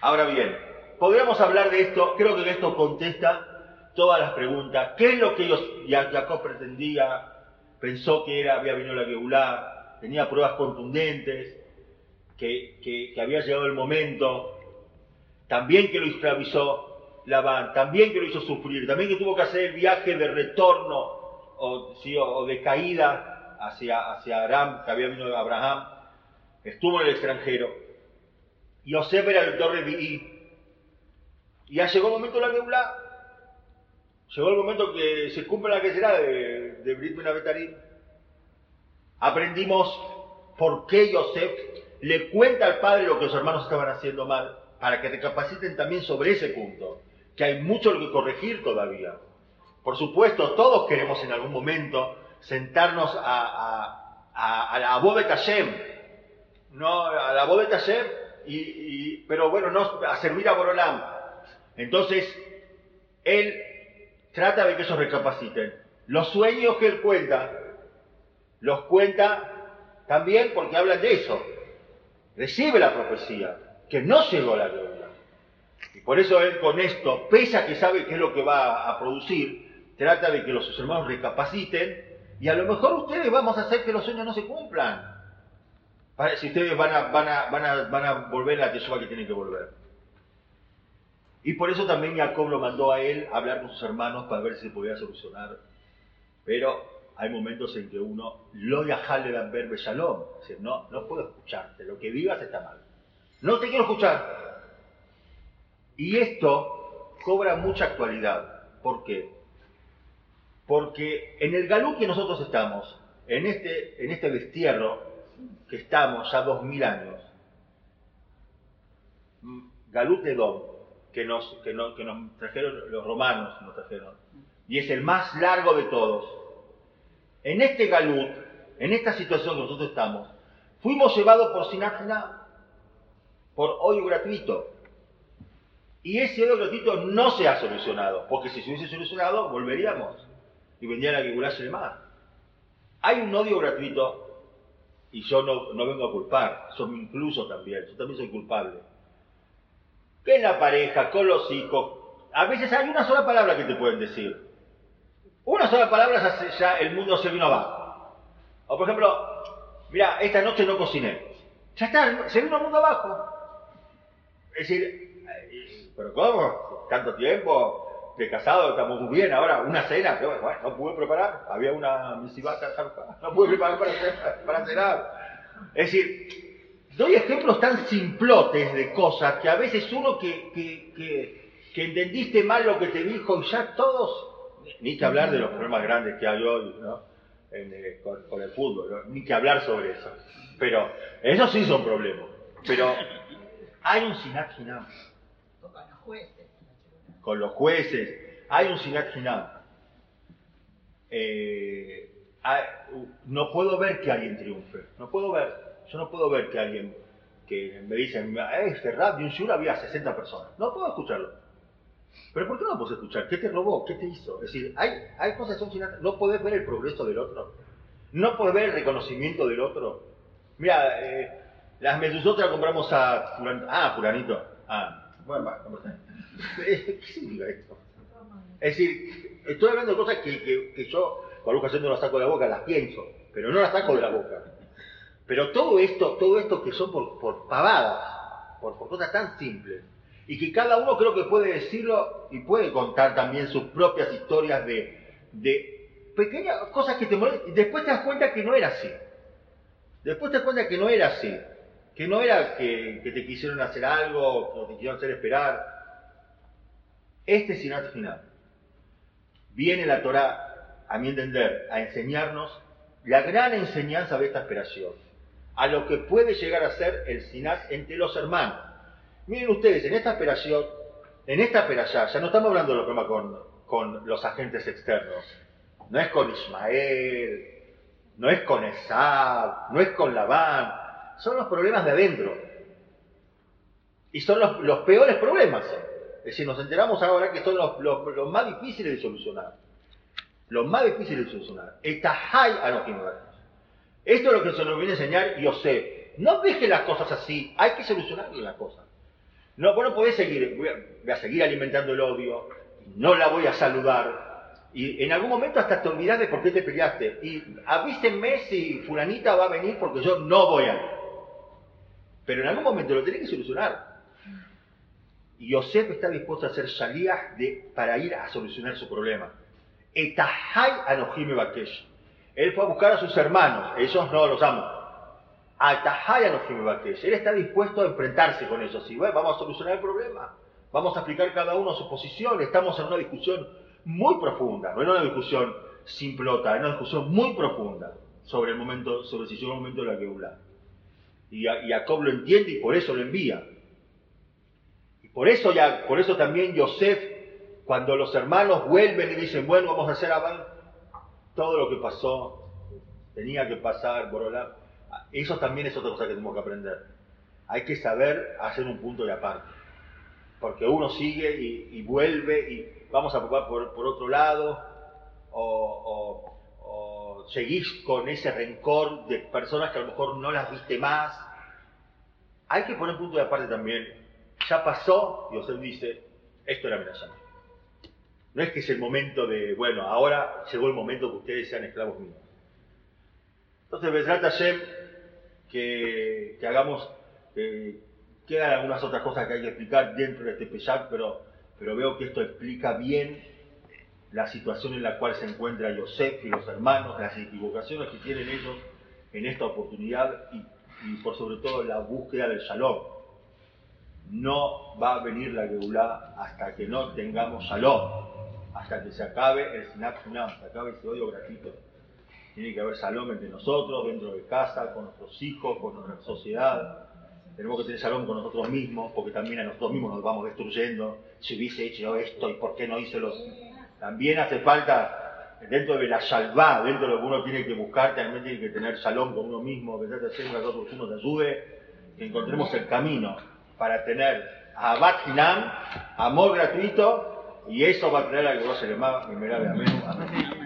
Ahora bien, podríamos hablar de esto, creo que esto contesta todas las preguntas. ¿Qué es lo que Jacob pretendía? Pensó que era, había venido la Geulá, tenía pruebas contundentes, que, que, había llegado el momento, también que lo esclavizó Labán, también que lo hizo sufrir, también que tuvo que hacer el viaje de retorno o, sí, o, de caída hacia, hacia Aram, que había venido Abraham, estuvo en el extranjero. Yosef era el torre Vií. Y ya llegó el momento de la Geulá. Llegó el momento que se cumple la que será de, de Brit Ben Abetarim. Aprendimos por qué Yosef le cuenta al padre lo que los hermanos estaban haciendo mal, para que recapaciten también sobre ese punto, que hay mucho que corregir todavía. Por supuesto, todos queremos en algún momento sentarnos a, a, a, a la de Tashem, no, a la de Tashem, y, pero bueno, no a servir a Borolam. Entonces, él trata de que ellos recapaciten. Los sueños que él cuenta, los cuenta también porque hablan de eso. Recibe la profecía, que no llegó la gloria. Y por eso él con esto, pese a que sabe qué es lo que va a producir, trata de que los hermanos recapaciten y a lo mejor ustedes vamos a hacer que los sueños no se cumplan. Si ustedes van a, van, a, van, a, van a volver a la que tienen que volver. Y por eso también Jacob lo mandó a él a hablar con sus hermanos para ver si se podía solucionar. Pero hay momentos en que uno lo yajale dan ver shalom. Dice, no, no puedo escucharte. Lo que vivas está mal. No te quiero escuchar. Y esto cobra mucha actualidad. ¿Por qué? Porque en el galú que nosotros estamos, en este, en este destierro que estamos ya dos mil años, Galut de Dom, que nos, que, que nos trajeron los romanos, nos trajeron, y es el más largo de todos. En este Galut, en esta situación que nosotros estamos, fuimos llevados por Sinatra por odio gratuito. Y ese odio gratuito no se ha solucionado, porque si se hubiese solucionado, volveríamos y vendría la de más. Hay un odio gratuito, y yo no, no vengo a culpar, yo me incluso también, yo también soy culpable. Que en la pareja, con los hijos, a veces hay una sola palabra que te pueden decir. Una sola palabra ya, el mundo se vino abajo. O por ejemplo, mira, esta noche no cociné. Ya está, se vino el mundo abajo. Es decir, ¿pero cómo? ¿Tanto tiempo? De casado, estamos muy bien. Ahora, una cena, bueno, no pude preparar. Había una misibata, no pude preparar para, para cenar. Es decir, doy ejemplos tan simplotes de cosas que a veces uno que, que, que, entendiste mal lo que te dijo y ya todos, ni que hablar de los problemas grandes que hay hoy, ¿no? Eh, con, el fútbol, ni que hablar sobre eso. Pero esos sí son problemas. Pero hay un Sinat Hinam. Con los jueces. Con los jueces. Hay un Sinat Hinam. Eh, no puedo ver que alguien triunfe. No puedo ver. Yo no puedo ver que alguien que me dicen, eh, este rap de un shur había 60 personas. No puedo escucharlo. Pero ¿por qué no puedes escuchar? ¿Qué te robó? ¿Qué te hizo? Es decir, hay, hay cosas que son No puedes ver el progreso del otro. No puedes ver el reconocimiento del otro. Mira, eh, las mesuzotras compramos a Ah, fulanito. Ah, bueno, va, ¿Qué significa esto? Es decir, estoy hablando de cosas que, que, que yo, por ocasión no las saco de la boca, las pienso, pero no las saco de la boca. Pero todo esto, todo esto que son por, pavadas, por, cosas tan simples, y que cada uno creo que puede decirlo y puede contar también sus propias historias de, pequeñas cosas que te molestan, y después te das cuenta que no era así. Después te das cuenta que no era así que no era que, te quisieron hacer algo o te quisieron hacer esperar. Este Sinat final. Viene la Torah, a mi entender, a enseñarnos la gran enseñanza de esta esperación, a lo que puede llegar a ser el Sinat entre los hermanos. Miren ustedes, en esta esperación, en esta esperación, ya no estamos hablando de los problemas con, los agentes externos, no es con Ismael, no es con Esab, no es con Labán, son los problemas de adentro. Y son los, peores problemas. Es decir, nos enteramos ahora que son los, más difíciles de solucionar. Los más difíciles de solucionar. Esto es lo que se nos viene a enseñar sé No deje las cosas así, hay que solucionar las cosas. No, vos no podés seguir, voy a, seguir alimentando el odio, no la voy a saludar, y en algún momento hasta te olvidás de por qué te peleaste. Y avísenme si fulanita va a venir porque yo no voy a ir. Pero en algún momento lo tenés que solucionar. Y Yosef está dispuesto a hacer salidas de, para ir a solucionar su problema. Etahai Anohim Bakesh. Él fue a buscar a sus hermanos, ellos no los aman. Bakesh. Él está dispuesto a enfrentarse con ellos. Y bueno, vamos a solucionar el problema. Vamos a explicar cada uno su posición. Estamos en una discusión muy profunda, no es una discusión simplota, es una discusión muy profunda sobre el momento, sobre si llegó el momento de la Geula. Y, Jacob lo entiende y por eso lo envía. Y por eso, ya, por eso también Yosef, cuando los hermanos vuelven y dicen, bueno, vamos a hacer Abán, todo lo que pasó, tenía que pasar, Borolá, eso también es otra cosa que tenemos que aprender. Hay que saber hacer un punto de aparte. Porque uno sigue y, vuelve y vamos a probar por, otro lado, o seguís con ese rencor de personas que a lo mejor no las viste más. Hay que poner punto de aparte también. Ya pasó, y usted dice, esto era amenazante. No es que es el momento de, bueno, ahora llegó el momento que ustedes sean esclavos míos. Entonces, Besrat Hashem, que, que hagamos, que quedan algunas otras cosas que hay que explicar dentro de este Pesach, pero, veo que esto explica bien la situación en la cual se encuentra Yosef y los hermanos, las equivocaciones que tienen ellos en esta oportunidad y, por sobre todo la búsqueda del shalom no va a venir la Geulah hasta que no tengamos salón, hasta que se acabe el Sinat Funam, se acabe ese odio gratuito. Tiene que haber salón entre nosotros, dentro de casa, con nuestros hijos, con nuestra sociedad. Tenemos que tener salón con nosotros mismos, porque también a nosotros mismos nos vamos destruyendo. Si hubiese hecho esto, ¿y por qué no hice los...? También hace falta, dentro de la salvá, dentro de lo que uno tiene que buscar, también tiene que tener salón con uno mismo, que trate hacer que uno te ayude, que encontremos el camino para tener Abad Hinam, amor gratuito, y eso va a traer a que vos se le llama, amén.